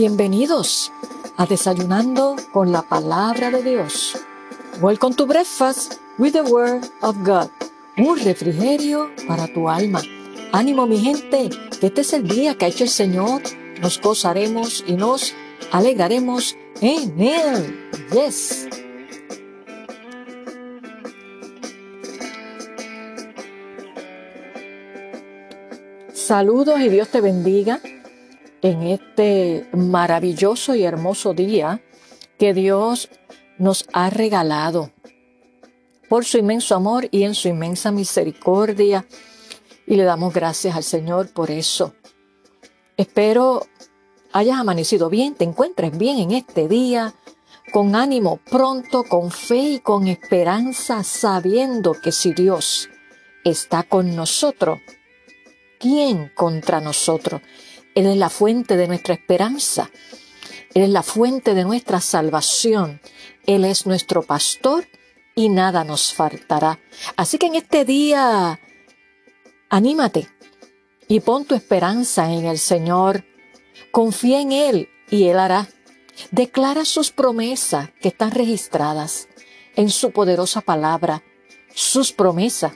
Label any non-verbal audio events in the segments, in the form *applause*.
Bienvenidos a Desayunando con la Palabra de Dios. Welcome to Breakfast with the Word of God. Un refrigerio para tu alma. Ánimo mi gente, que este es el día que ha hecho el Señor. Nos gozaremos y nos alegraremos en Él. Yes. Saludos y Dios te bendiga en este maravilloso y hermoso día que Dios nos ha regalado por su inmenso amor y en su inmensa misericordia. Y le damos gracias al Señor por eso. Espero hayas amanecido bien, te encuentres bien en este día, con ánimo pronto, con fe y con esperanza, sabiendo que si Dios está con nosotros, ¿quién contra nosotros? Él es la fuente de nuestra esperanza. Él es la fuente de nuestra salvación. Él es nuestro pastor y nada nos faltará. Así que en este día, anímate y pon tu esperanza en el Señor. Confía en Él y Él hará. Declara sus promesas que están registradas en su poderosa palabra, sus promesas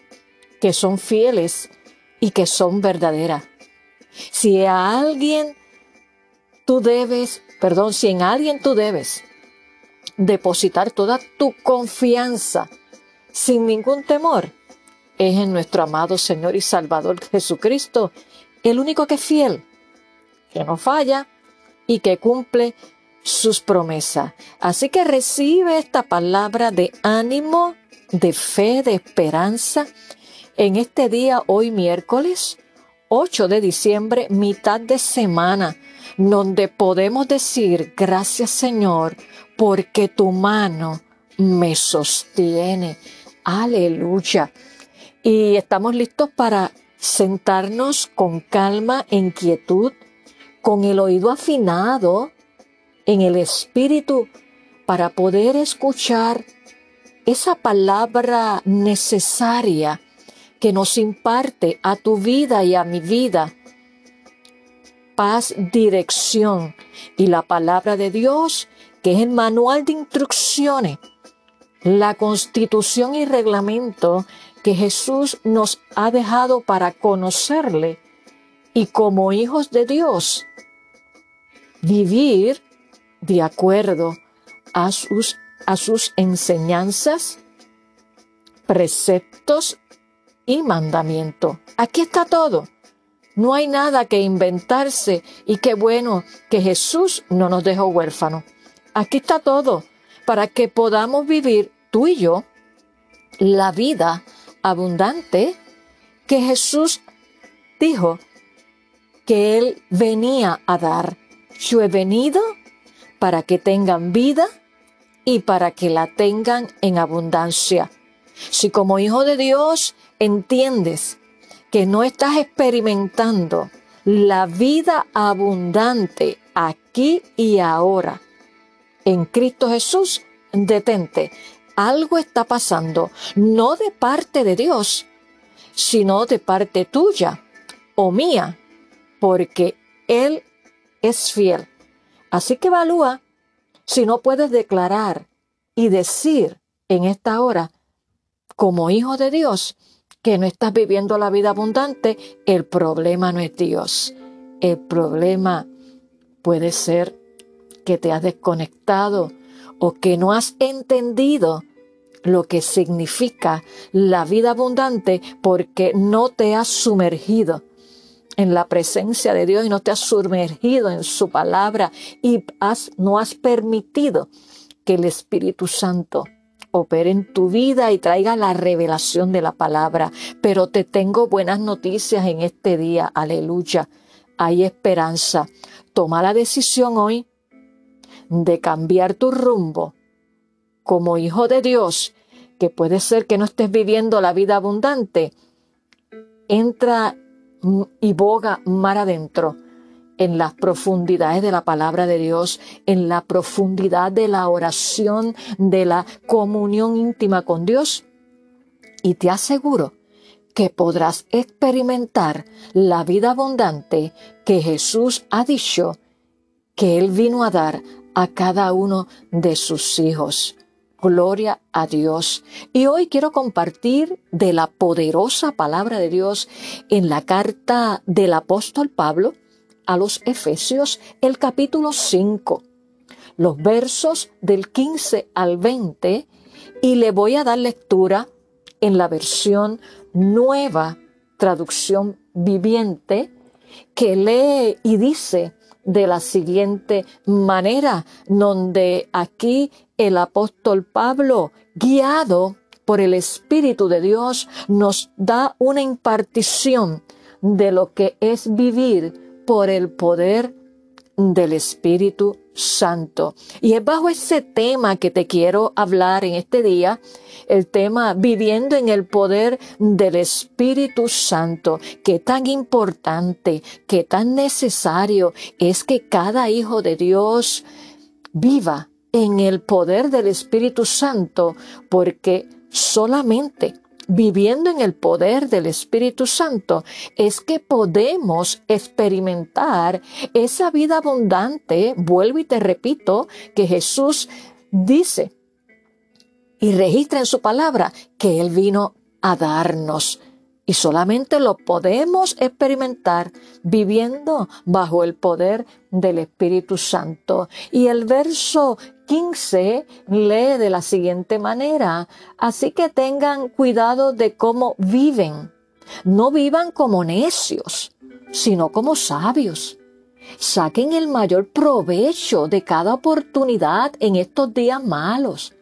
que son fieles y que son verdaderas. Si a alguien tú debes, perdón, si en alguien tú debes depositar toda tu confianza sin ningún temor, es en nuestro amado Señor y Salvador Jesucristo, el único que es fiel, que no falla y que cumple sus promesas. Así que recibe esta palabra de ánimo, de fe, de esperanza en este día, hoy miércoles 8 de diciembre, mitad de semana, donde podemos decir, gracias Señor, porque tu mano me sostiene. Aleluya. Y estamos listos para sentarnos con calma, en quietud, con el oído afinado, en el espíritu, para poder escuchar esa palabra necesaria que nos imparte a tu vida y a mi vida. Paz, dirección y la palabra de Dios, que es el manual de instrucciones, la constitución y reglamento que Jesús nos ha dejado para conocerle y como hijos de Dios vivir de acuerdo a sus, a sus enseñanzas, preceptos y mandamiento. Aquí está todo. No hay nada que inventarse y qué bueno que Jesús no nos dejó huérfanos. Aquí está todo para que podamos vivir tú y yo la vida abundante que Jesús dijo que Él venía a dar. Yo he venido para que tengan vida y para que la tengan en abundancia. Si como hijo de Dios entiendes que no estás experimentando la vida abundante aquí y ahora en Cristo Jesús, detente. Algo está pasando, no de parte de Dios, sino de parte tuya o mía, porque Él es fiel. Así que evalúa si no puedes declarar y decir en esta hora, como hijo de Dios, que no estás viviendo la vida abundante, el problema no es Dios. El problema puede ser que te has desconectado o que no has entendido lo que significa la vida abundante porque no te has sumergido en la presencia de Dios y no te has sumergido en su palabra y no has permitido que el Espíritu Santo opere en tu vida y traiga la revelación de la palabra. Pero te tengo buenas noticias en este día. Aleluya. Hay esperanza. Toma la decisión hoy de cambiar tu rumbo como hijo de Dios, que puede ser que no estés viviendo la vida abundante. Entra y boga mar adentro en las profundidades de la palabra de Dios, en la profundidad de la oración, de la comunión íntima con Dios. Y te aseguro que podrás experimentar la vida abundante que Jesús ha dicho que Él vino a dar a cada uno de sus hijos. Gloria a Dios. Y hoy quiero compartir de la poderosa palabra de Dios en la carta del apóstol Pablo a los Efesios, el capítulo 5, los versos del 15 al 20, y le voy a dar lectura en la versión nueva, traducción viviente, que lee y dice de la siguiente manera, donde aquí el apóstol Pablo, guiado por el Espíritu de Dios, nos da una impartición de lo que es vivir por el poder del Espíritu Santo. Y es bajo ese tema que te quiero hablar en este día, el tema viviendo en el poder del Espíritu Santo, que tan importante, que tan necesario es que cada hijo de Dios viva en el poder del Espíritu Santo, porque solamente viviendo en el poder del Espíritu Santo, es que podemos experimentar esa vida abundante, vuelvo y te repito, que Jesús dice y registra en su palabra que Él vino a darnos. Y solamente lo podemos experimentar viviendo bajo el poder del Espíritu Santo. Y el verso 15 lee de la siguiente manera, así que tengan cuidado de cómo viven. No vivan como necios, sino como sabios. Saquen el mayor provecho de cada oportunidad en estos días malos.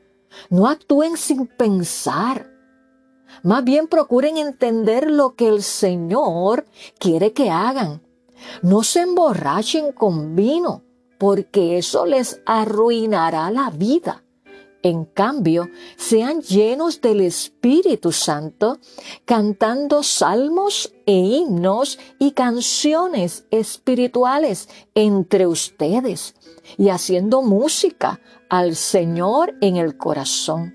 No actúen sin pensar. Más bien procuren entender lo que el Señor quiere que hagan. No se emborrachen con vino porque eso les arruinará la vida. En cambio, sean llenos del Espíritu Santo, cantando salmos e himnos y canciones espirituales entre ustedes y haciendo música al Señor en el corazón.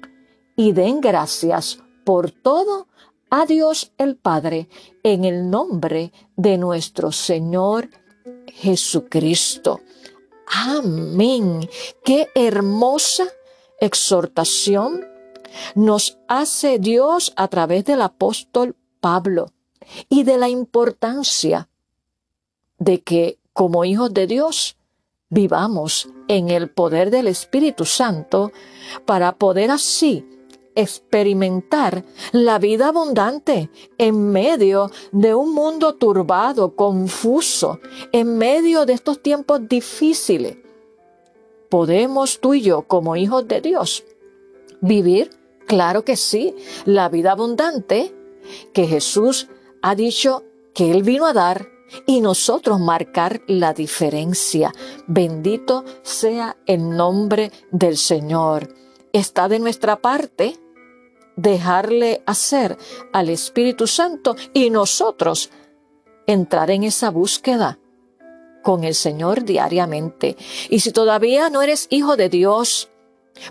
Y den gracias por todo a Dios el Padre en el nombre de nuestro Señor Jesucristo. Amén. Qué hermosa exhortación nos hace Dios a través del apóstol Pablo y de la importancia de que como hijos de Dios vivamos en el poder del Espíritu Santo para poder así experimentar la vida abundante en medio de un mundo turbado, confuso, en medio de estos tiempos difíciles. ¿Podemos tú y yo, como hijos de Dios, vivir? Claro que sí, la vida abundante que Jesús ha dicho que Él vino a dar y nosotros marcar la diferencia. Bendito sea el nombre del Señor. Está de nuestra parte dejarle hacer al Espíritu Santo y nosotros entrar en esa búsqueda con el Señor diariamente. Y si todavía no eres hijo de Dios,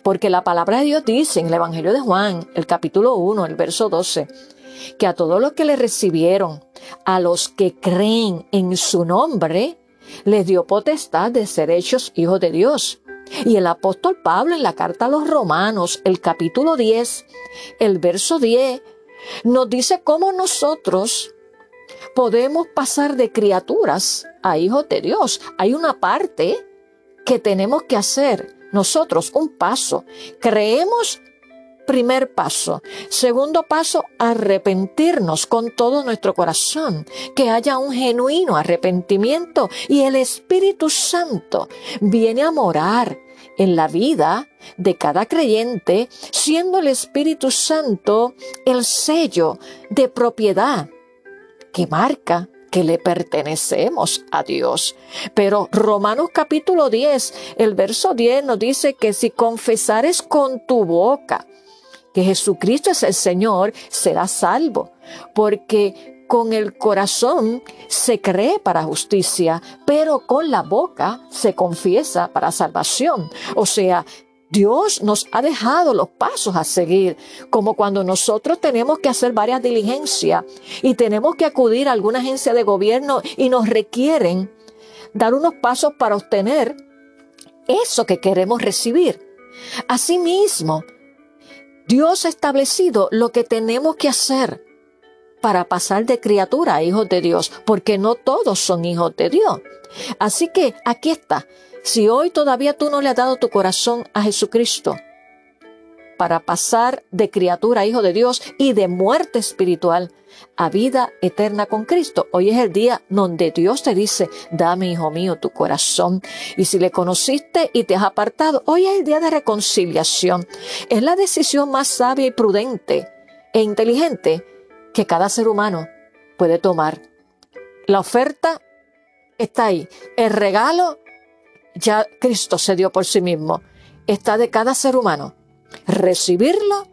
porque la palabra de Dios dice en el Evangelio de Juan, el capítulo 1, el verso 12, que a todos los que le recibieron, a los que creen en su nombre, les dio potestad de ser hechos hijos de Dios. Y el apóstol Pablo en la carta a los romanos, el capítulo 10, el verso 10, nos dice cómo nosotros podemos pasar de criaturas a hijos de Dios. Hay una parte que tenemos que hacer nosotros, un paso. Creemos Primer paso. Segundo paso, arrepentirnos con todo nuestro corazón, que haya un genuino arrepentimiento y el Espíritu Santo viene a morar en la vida de cada creyente, siendo el Espíritu Santo el sello de propiedad que marca que le pertenecemos a Dios. Pero Romanos capítulo 10, el verso 10 nos dice que si confesares con tu boca que Jesucristo es el Señor, serás salvo, porque con el corazón se cree para justicia, pero con la boca se confiesa para salvación. O sea, Dios nos ha dejado los pasos a seguir, como cuando nosotros tenemos que hacer varias diligencias y tenemos que acudir a alguna agencia de gobierno y nos requieren dar unos pasos para obtener eso que queremos recibir. Asimismo, Dios ha establecido lo que tenemos que hacer para pasar de criatura a hijos de Dios, porque no todos son hijos de Dios. Así que aquí está. Si hoy todavía tú no le has dado tu corazón a Jesucristo, para pasar de criatura a hijo de Dios y de muerte espiritual a vida eterna con Cristo. Hoy es el día donde Dios te dice, dame, hijo mío, tu corazón. Y si le conociste y te has apartado, hoy es el día de reconciliación. Es la decisión más sabia y prudente e inteligente que cada ser humano puede tomar. La oferta está ahí. El regalo ya Cristo se dio por sí mismo. Está de cada ser humano recibirlo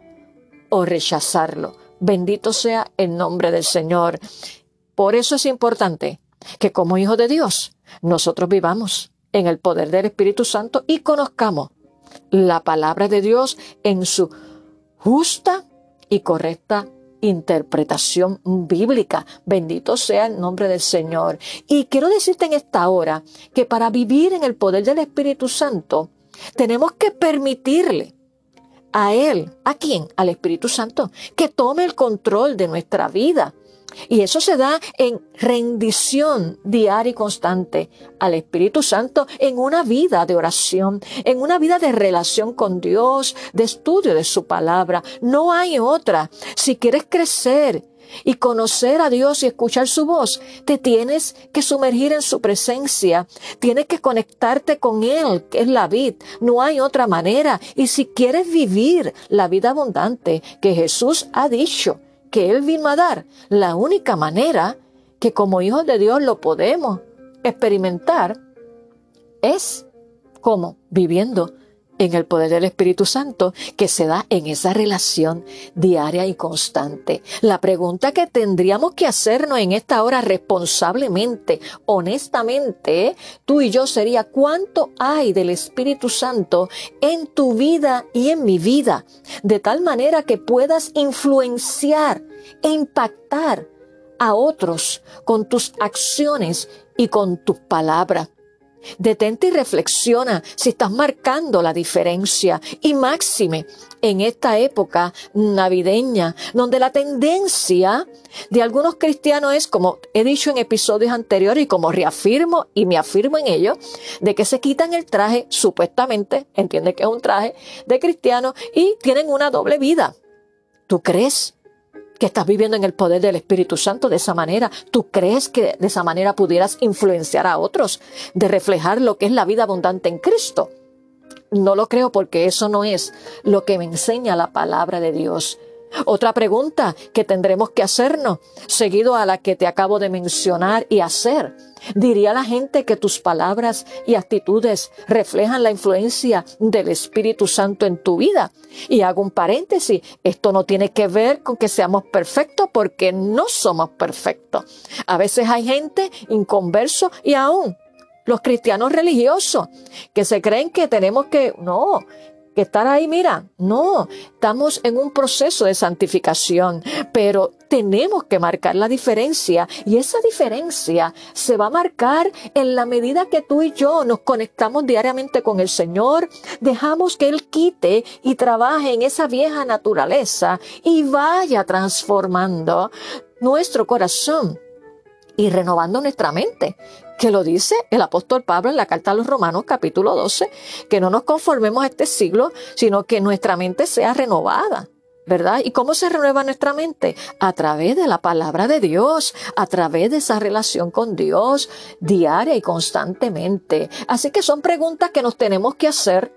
o rechazarlo. Bendito sea el nombre del Señor. Por eso es importante que como hijos de Dios nosotros vivamos en el poder del Espíritu Santo y conozcamos la palabra de Dios en su justa y correcta interpretación bíblica. Bendito sea el nombre del Señor. Y quiero decirte en esta hora que para vivir en el poder del Espíritu Santo tenemos que permitirle a Él. ¿A quién? Al Espíritu Santo, que tome el control de nuestra vida. Y eso se da en rendición diaria y constante al Espíritu Santo en una vida de oración, en una vida de relación con Dios, de estudio de su palabra. No hay otra. Si quieres crecer y conocer a Dios y escuchar su voz, te tienes que sumergir en su presencia, tienes que conectarte con Él, que es la vida. No hay otra manera. Y si quieres vivir la vida abundante que Jesús ha dicho que Él vino a dar, la única manera que como hijos de Dios lo podemos experimentar es como viviendo en el poder del Espíritu Santo que se da en esa relación diaria y constante. La pregunta que tendríamos que hacernos en esta hora responsablemente, honestamente, tú y yo sería cuánto hay del Espíritu Santo en tu vida y en mi vida, de tal manera que puedas influenciar e impactar a otros con tus acciones y con tus palabras. Detente y reflexiona si estás marcando la diferencia y máxime en esta época navideña, donde la tendencia de algunos cristianos es, como he dicho en episodios anteriores y como reafirmo y me afirmo en ello, de que se quitan el traje, supuestamente, entiende que es un traje de cristiano y tienen una doble vida. ¿Tú crees que estás viviendo en el poder del Espíritu Santo de esa manera. ¿Tú crees que de esa manera pudieras influenciar a otros, de reflejar lo que es la vida abundante en Cristo? No lo creo porque eso no es lo que me enseña la palabra de Dios. Otra pregunta que tendremos que hacernos, seguido a la que te acabo de mencionar y hacer. ¿Diría la gente que tus palabras y actitudes reflejan la influencia del Espíritu Santo en tu vida? Y hago un paréntesis, esto no tiene que ver con que seamos perfectos porque no somos perfectos. A veces hay gente inconverso y aún los cristianos religiosos que se creen que tenemos que, no, que estar ahí, mira, no, estamos en un proceso de santificación, pero tenemos que marcar la diferencia y esa diferencia se va a marcar en la medida que tú y yo nos conectamos diariamente con el Señor, dejamos que Él quite y trabaje en esa vieja naturaleza y vaya transformando nuestro corazón y renovando nuestra mente, que lo dice el apóstol Pablo en la carta a los Romanos capítulo 12, que no nos conformemos a este siglo, sino que nuestra mente sea renovada. ¿Verdad? ¿Y cómo se renueva nuestra mente? A través de la palabra de Dios, a través de esa relación con Dios diaria y constantemente. Así que son preguntas que nos tenemos que hacer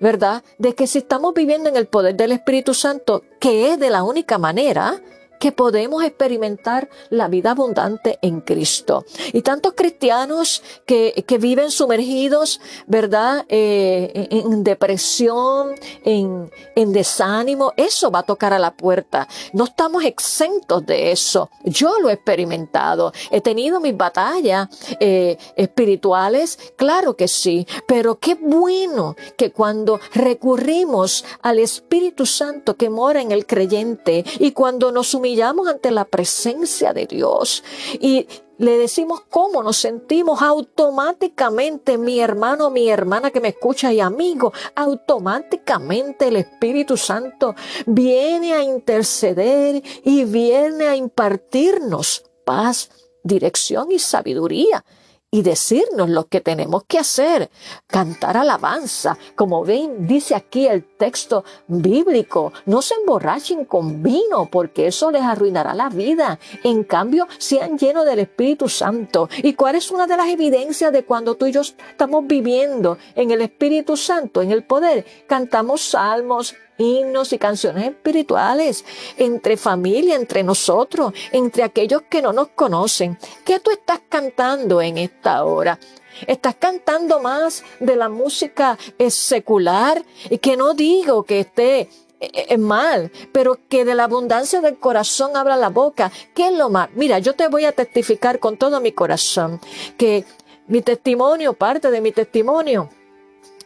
¿verdad? De que si estamos viviendo en el poder del Espíritu Santo, que es de la única manera que podemos experimentar la vida abundante en Cristo. Y tantos cristianos que, que viven sumergidos, ¿verdad? Eh, en, depresión, en, en desánimo, eso va a tocar a la puerta. No estamos exentos de eso. Yo lo he experimentado. He tenido mis batallas eh, espirituales, claro que sí, pero qué bueno que cuando recurrimos al Espíritu Santo que mora en el creyente y cuando nos humillamos ante la presencia de Dios y le decimos cómo nos sentimos automáticamente, mi hermano, mi hermana que me escucha y amigo, automáticamente el Espíritu Santo viene a interceder y viene a impartirnos paz, dirección y sabiduría y decirnos lo que tenemos que hacer, cantar alabanza. Como ven, dice aquí el texto bíblico, no se emborrachen con vino porque eso les arruinará la vida. En cambio, sean llenos del Espíritu Santo. ¿Y cuál es una de las evidencias de cuando tú y yo estamos viviendo en el Espíritu Santo, en el poder? Cantamos salmos, himnos y canciones espirituales entre familia, entre nosotros, entre aquellos que no nos conocen. ¿Qué tú estás cantando en esta hora? Estás cantando más de la música secular y que no digo que esté eh, eh, mal, pero que de la abundancia del corazón habla la boca. ¿Qué es lo más? Mira, yo te voy a testificar con todo mi corazón que mi testimonio, parte de mi testimonio,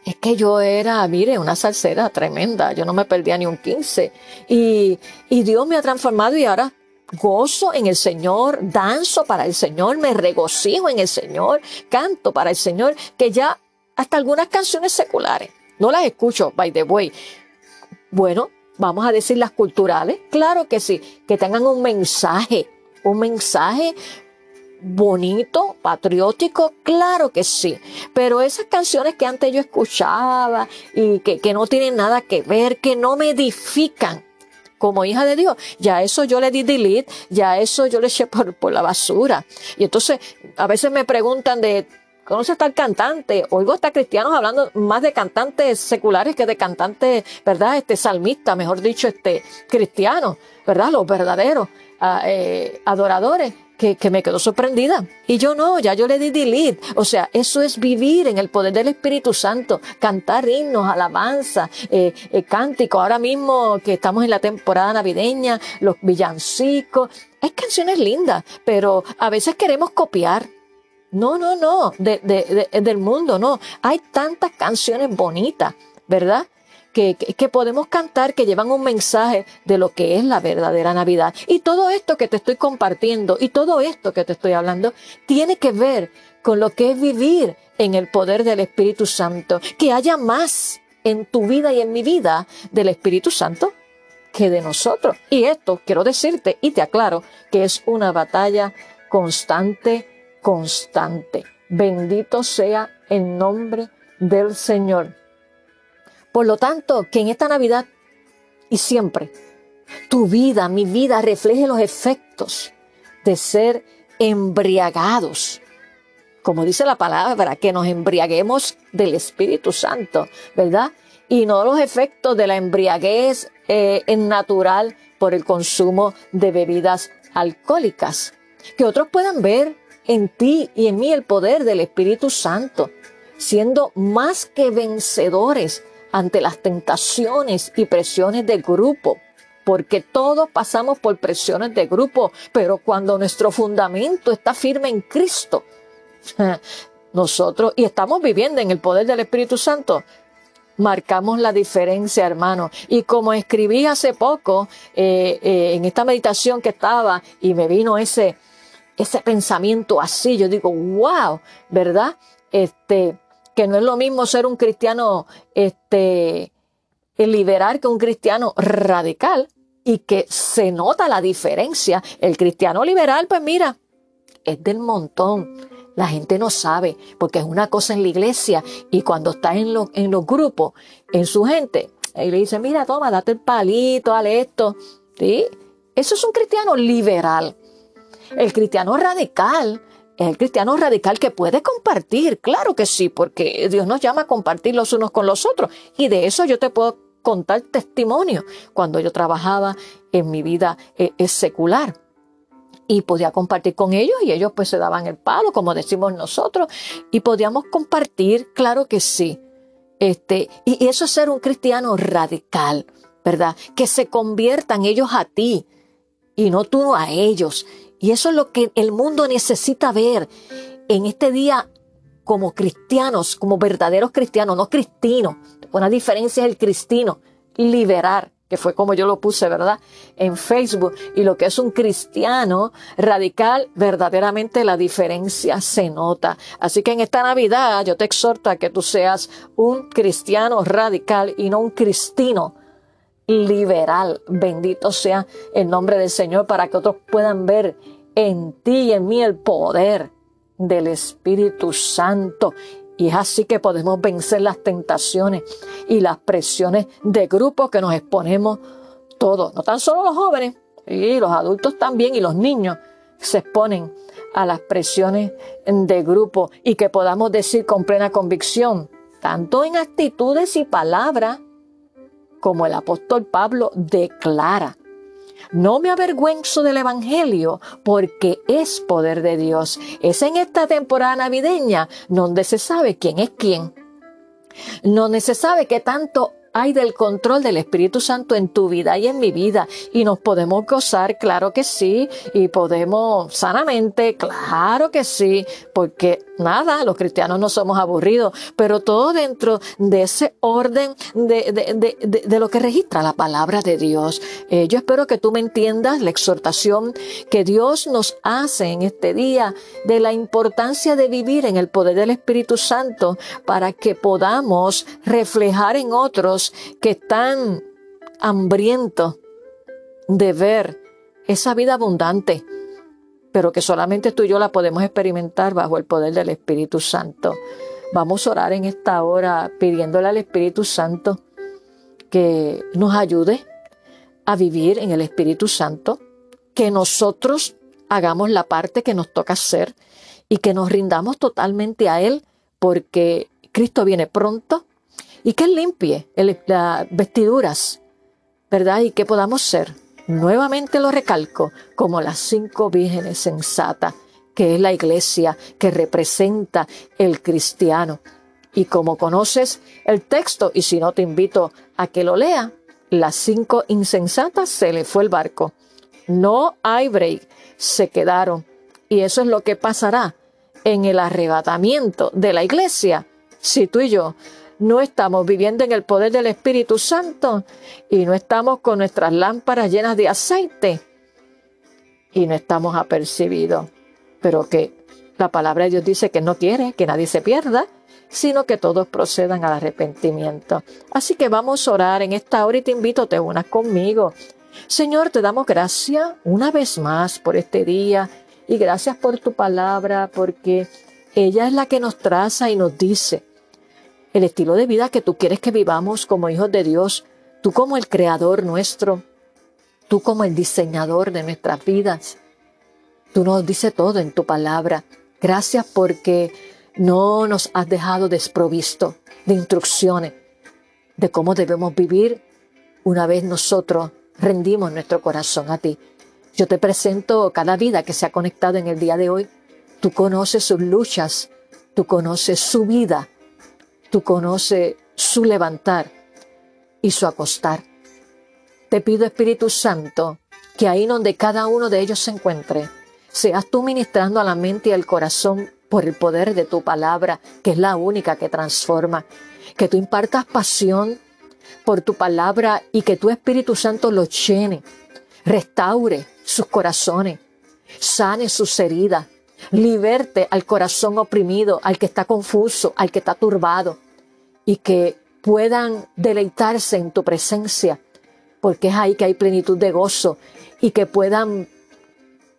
es que yo era, mire, una salsera tremenda, yo no me perdía ni un 15. Y, y Dios me ha transformado y ahora gozo en el Señor, danzo para el Señor, me regocijo en el Señor, canto para el Señor, que ya hasta algunas canciones seculares, no las escucho, by the way. Bueno, vamos a decir las culturales, claro que sí, que tengan un mensaje, un mensaje bonito, patriótico, claro que sí. Pero esas canciones que antes yo escuchaba y que, no tienen nada que ver, que no me edifican como hija de Dios, ya eso yo le di delete, ya eso yo le eché por, por la basura. Y entonces a veces me preguntan de, ¿Conoce tal cantante? Oigo hasta cristianos hablando más de cantantes seculares que de cantantes, ¿verdad? Este salmista, mejor dicho, este cristiano, ¿verdad? Los verdaderos ah, eh, adoradores que, me quedó sorprendida. Y yo no, ya yo le di delete. O sea, eso es vivir en el poder del Espíritu Santo, cantar himnos, alabanza, eh, eh, cántico. Ahora mismo que estamos en la temporada navideña, los villancicos. Hay canciones lindas, pero a veces queremos copiar. No, no, no, de, de, del mundo, no. Hay tantas canciones bonitas, ¿verdad? que, podemos cantar que llevan un mensaje de lo que es la verdadera Navidad. Y todo esto que te estoy compartiendo y todo esto que te estoy hablando tiene que ver con lo que es vivir en el poder del Espíritu Santo. Que haya más en tu vida y en mi vida del Espíritu Santo que de nosotros. Y esto quiero decirte y te aclaro que es una batalla constante, constante. Bendito sea el nombre del Señor. Por lo tanto, que en esta Navidad y siempre tu vida, mi vida, refleje los efectos de ser embriagados. Como dice la palabra, que nos embriaguemos del Espíritu Santo, ¿verdad? Y no los efectos de la embriaguez eh, natural por el consumo de bebidas alcohólicas. Que otros puedan ver en ti y en mí el poder del Espíritu Santo, siendo más que vencedores ante las tentaciones y presiones del grupo, porque todos pasamos por presiones de grupo, pero cuando nuestro fundamento está firme en Cristo, *laughs* nosotros, y estamos viviendo en el poder del Espíritu Santo, marcamos la diferencia, hermano. Y como escribí hace poco eh, eh, en esta meditación que estaba y me vino ese, ese pensamiento así, yo digo, wow, ¿verdad? Este, que no es lo mismo ser un cristiano este, liberal que un cristiano radical y que se nota la diferencia. El cristiano liberal, pues mira, es del montón. La gente no sabe, porque es una cosa en la iglesia y cuando está en, los en los grupos, en su gente, y le dice, mira, toma, date el palito, dale esto. ¿Sí? Eso es un cristiano liberal. El cristiano radical el cristiano radical que puede compartir, claro que sí, porque Dios nos llama a compartir los unos con los otros. Y de eso yo te puedo contar testimonio cuando yo trabajaba en mi vida eh, secular. Y podía compartir con ellos y ellos pues se daban el palo, como decimos nosotros, y podíamos compartir, claro que sí. Este, y eso es ser un cristiano radical, ¿verdad? Que se conviertan ellos a ti y no tú a ellos y eso es lo que el mundo necesita ver en este día como cristianos, como verdaderos cristianos, no cristinos. Una diferencia es el cristino, liberar, que fue como yo lo puse, ¿verdad? En Facebook. Y lo que es un cristiano radical, verdaderamente la diferencia se nota. Así que en esta Navidad yo te exhorto a que tú seas un cristiano radical y no un cristino liberal. Bendito sea el nombre del Señor para que otros puedan ver en ti y en mí el poder del Espíritu Santo. Y es así que podemos vencer las tentaciones y las presiones de grupo que nos exponemos todos, no tan solo los jóvenes, y los adultos también y los niños se exponen a las presiones de grupo y que podamos decir con plena convicción, tanto en actitudes y palabras, como el apóstol Pablo declara, no me avergüenzo del Evangelio porque es poder de Dios. Es en esta temporada navideña donde se sabe quién es quién. Donde se sabe que tanto hay del control del Espíritu Santo en tu vida y en mi vida. Y nos podemos gozar, claro que sí, y podemos sanamente, claro que sí, porque nada, los cristianos no somos aburridos, pero todo dentro de ese orden de, de, de, de lo que registra la palabra de Dios. Eh, yo espero que tú me entiendas la exhortación que Dios nos hace en este día de la importancia de vivir en el poder del Espíritu Santo para que podamos reflejar en otros que están hambrientos de ver esa vida abundante, pero que solamente tú y yo la podemos experimentar bajo el poder del Espíritu Santo. Vamos a orar en esta hora pidiéndole al Espíritu Santo que nos ayude a vivir en el Espíritu Santo, que nosotros hagamos la parte que nos toca hacer y que nos rindamos totalmente a Él, porque Cristo viene pronto y que limpie las vestiduras, ¿verdad? Y que podamos ser, nuevamente lo recalco, como las cinco vírgenes sensatas, que es la iglesia que representa el cristiano. Y como conoces el texto, y si no te invito a que lo lea, las cinco insensatas se le fue el barco. No hay break, se quedaron. Y eso es lo que pasará en el arrebatamiento de la iglesia si tú y yo no estamos viviendo en el poder del Espíritu Santo y no estamos con nuestras lámparas llenas de aceite y no estamos apercibidos. Pero que la palabra de Dios dice que no quiere que nadie se pierda, sino que todos procedan al arrepentimiento. Así que vamos a orar en esta hora y te invito, te unas conmigo. Señor, te damos gracias una vez más por este día y gracias por tu palabra, porque ella es la que nos traza y nos dice el estilo de vida que tú quieres que vivamos como hijos de Dios, tú como el creador nuestro, tú como el diseñador de nuestras vidas. Tú nos dices todo en tu palabra. Gracias porque no nos has dejado desprovisto de instrucciones de cómo debemos vivir una vez nosotros rendimos nuestro corazón a ti. Yo te presento cada vida que se ha conectado en el día de hoy. Tú conoces sus luchas, tú conoces su vida, Tú conoces su levantar y su acostar. Te pido, Espíritu Santo, que ahí donde cada uno de ellos se encuentre, seas tú ministrando a la mente y al corazón por el poder de tu palabra, que es la única que transforma. Que tú impartas pasión por tu palabra y que tu Espíritu Santo los llene, restaure sus corazones, sane sus heridas, liberte al corazón oprimido, al que está confuso, al que está turbado y que puedan deleitarse en tu presencia, porque es ahí que hay plenitud de gozo y que puedan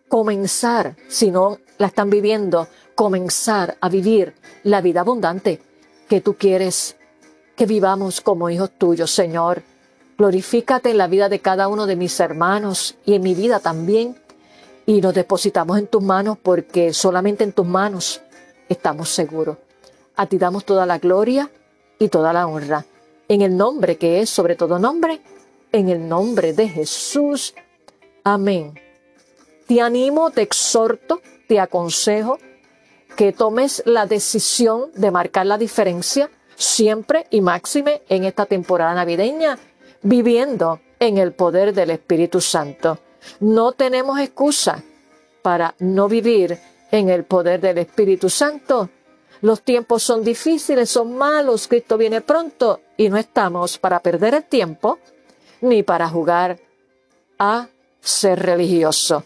comenzar, si no la están viviendo, comenzar a vivir la vida abundante que tú quieres que vivamos como hijos tuyos, Señor. Glorifícate en la vida de cada uno de mis hermanos y en mi vida también. Y nos depositamos en tus manos porque solamente en tus manos estamos seguros. A ti damos toda la gloria y toda la honra. En el nombre que es sobre todo nombre, en el nombre de Jesús. Amén. Te animo, te exhorto, te aconsejo que tomes la decisión de marcar la diferencia siempre y máxime en esta temporada navideña, viviendo en el poder del Espíritu Santo. No tenemos excusa para no vivir en el poder del Espíritu Santo. Los tiempos son difíciles, son malos, Cristo viene pronto y no estamos para perder el tiempo ni para jugar a ser religioso,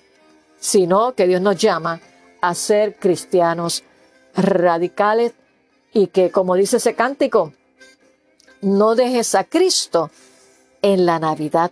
sino que Dios nos llama a ser cristianos radicales y que, como dice ese cántico, no dejes a Cristo en la Navidad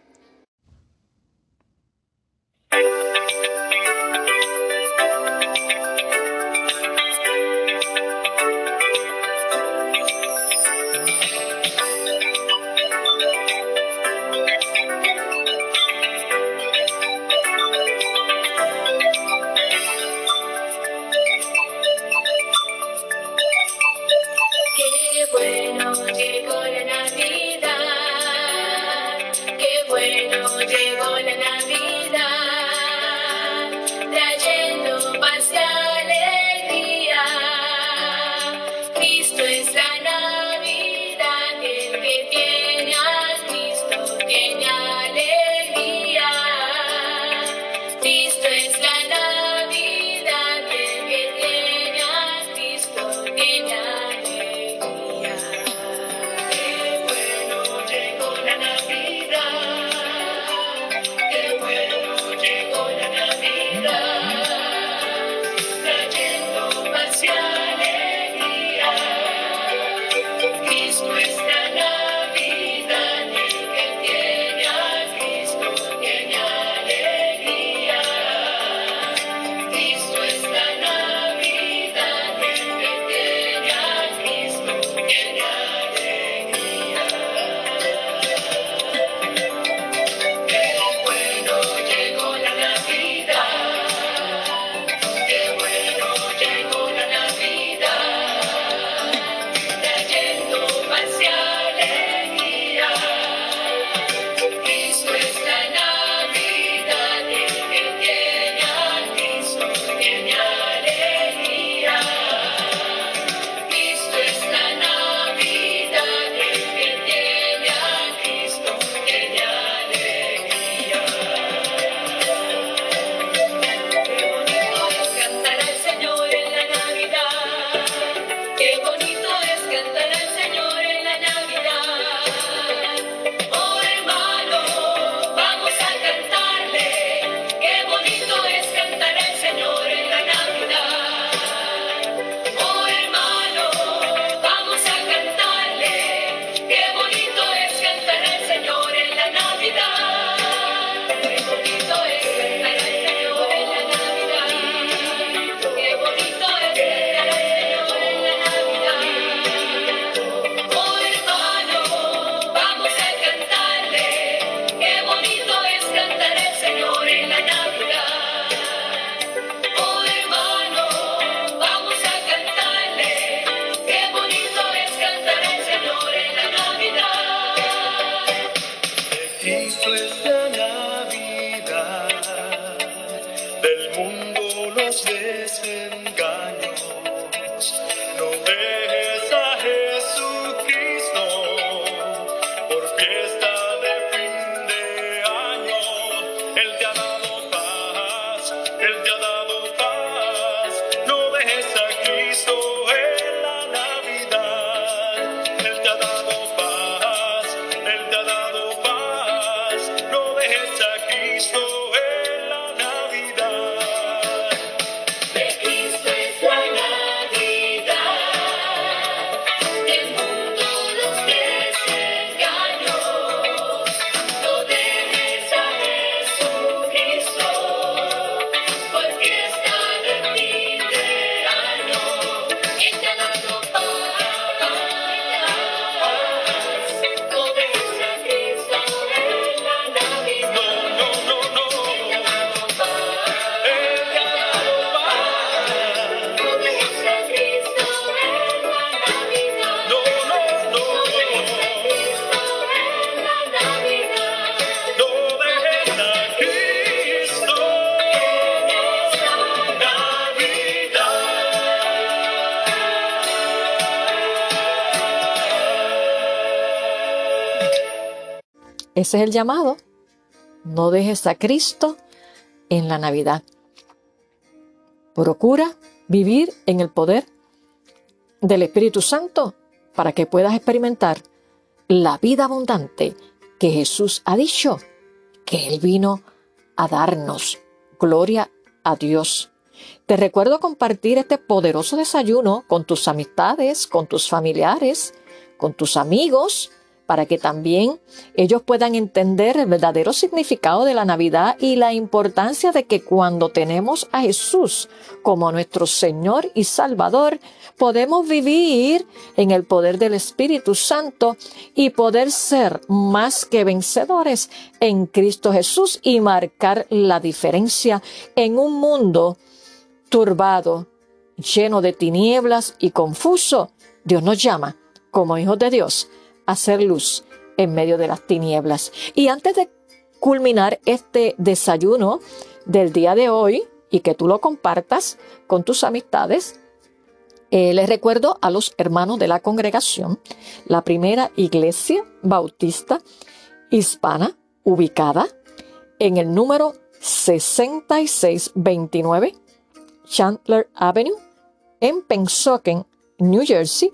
Ese es el llamado. No dejes a Cristo en la Navidad. Procura vivir en el poder del Espíritu Santo para que puedas experimentar la vida abundante que Jesús ha dicho que Él vino a darnos. Gloria a Dios. Te recuerdo compartir este poderoso desayuno con tus amistades, con tus familiares, con tus amigos para que también ellos puedan entender el verdadero significado de la Navidad y la importancia de que cuando tenemos a Jesús como nuestro Señor y Salvador, podemos vivir en el poder del Espíritu Santo y poder ser más que vencedores en Cristo Jesús y marcar la diferencia en un mundo turbado, lleno de tinieblas y confuso. Dios nos llama como hijos de Dios hacer luz en medio de las tinieblas. Y antes de culminar este desayuno del día de hoy y que tú lo compartas con tus amistades, eh, les recuerdo a los hermanos de la congregación, la primera iglesia bautista hispana ubicada en el número 6629 Chandler Avenue en Pensoken, New Jersey,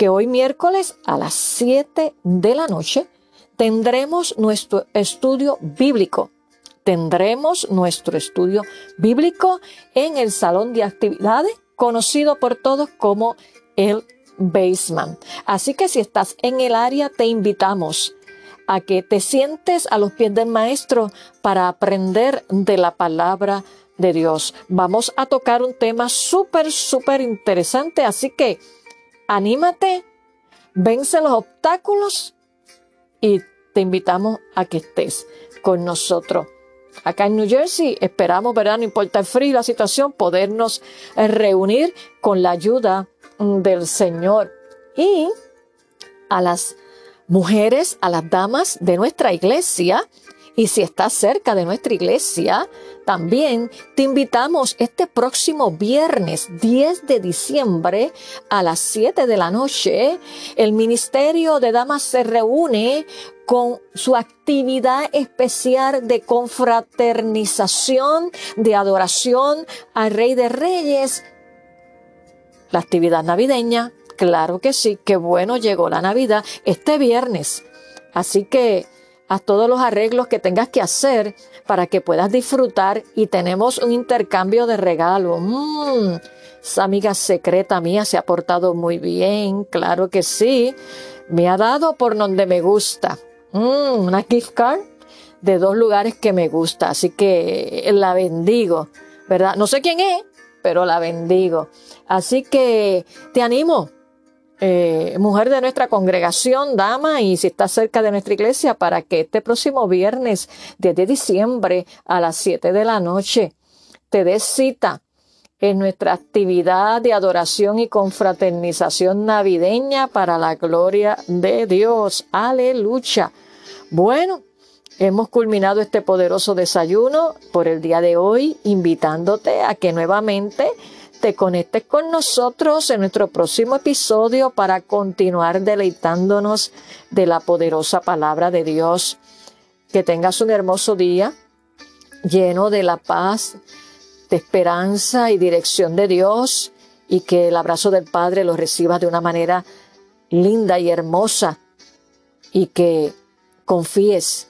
que hoy miércoles a las 7 de la noche tendremos nuestro estudio bíblico. Tendremos nuestro estudio bíblico en el salón de actividades conocido por todos como el Basement. Así que si estás en el área, te invitamos a que te sientes a los pies del maestro para aprender de la palabra de Dios. Vamos a tocar un tema súper, súper interesante, así que anímate, vence los obstáculos y te invitamos a que estés con nosotros. Acá en New Jersey esperamos, ¿verdad? No importa el frío, la situación, podernos eh, reunir con la ayuda mm, del Señor. Y a las mujeres, a las damas de nuestra iglesia, y si estás cerca de nuestra iglesia, también te invitamos este próximo viernes 10 de diciembre a las 7 de la noche. El Ministerio de Damas se reúne con su actividad especial de confraternización, de adoración al Rey de Reyes. La actividad navideña, claro que sí, qué bueno llegó la Navidad este viernes. Así que haz todos los arreglos que tengas que hacer para que puedas disfrutar y tenemos un intercambio de regalos. Mmm, esa amiga secreta mía se ha portado muy bien, claro que sí. Me ha dado por donde me gusta. Mmm, una gift card de dos lugares que me gusta, así que la bendigo, ¿verdad? No sé quién es, pero la bendigo. Así que te animo eh, mujer de nuestra congregación, dama, y si está cerca de nuestra iglesia, para que este próximo viernes, 10 de diciembre, a las 7 de la noche, te des cita en nuestra actividad de adoración y confraternización navideña para la gloria de Dios. Aleluya. Bueno, hemos culminado este poderoso desayuno por el día de hoy, invitándote a que nuevamente te conectes con nosotros en nuestro próximo episodio para continuar deleitándonos de la poderosa palabra de Dios. Que tengas un hermoso día lleno de la paz, de esperanza y dirección de Dios y que el abrazo del Padre lo recibas de una manera linda y hermosa y que confíes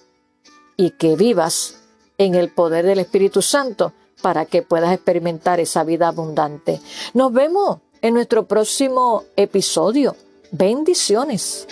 y que vivas en el poder del Espíritu Santo para que puedas experimentar esa vida abundante. Nos vemos en nuestro próximo episodio. Bendiciones.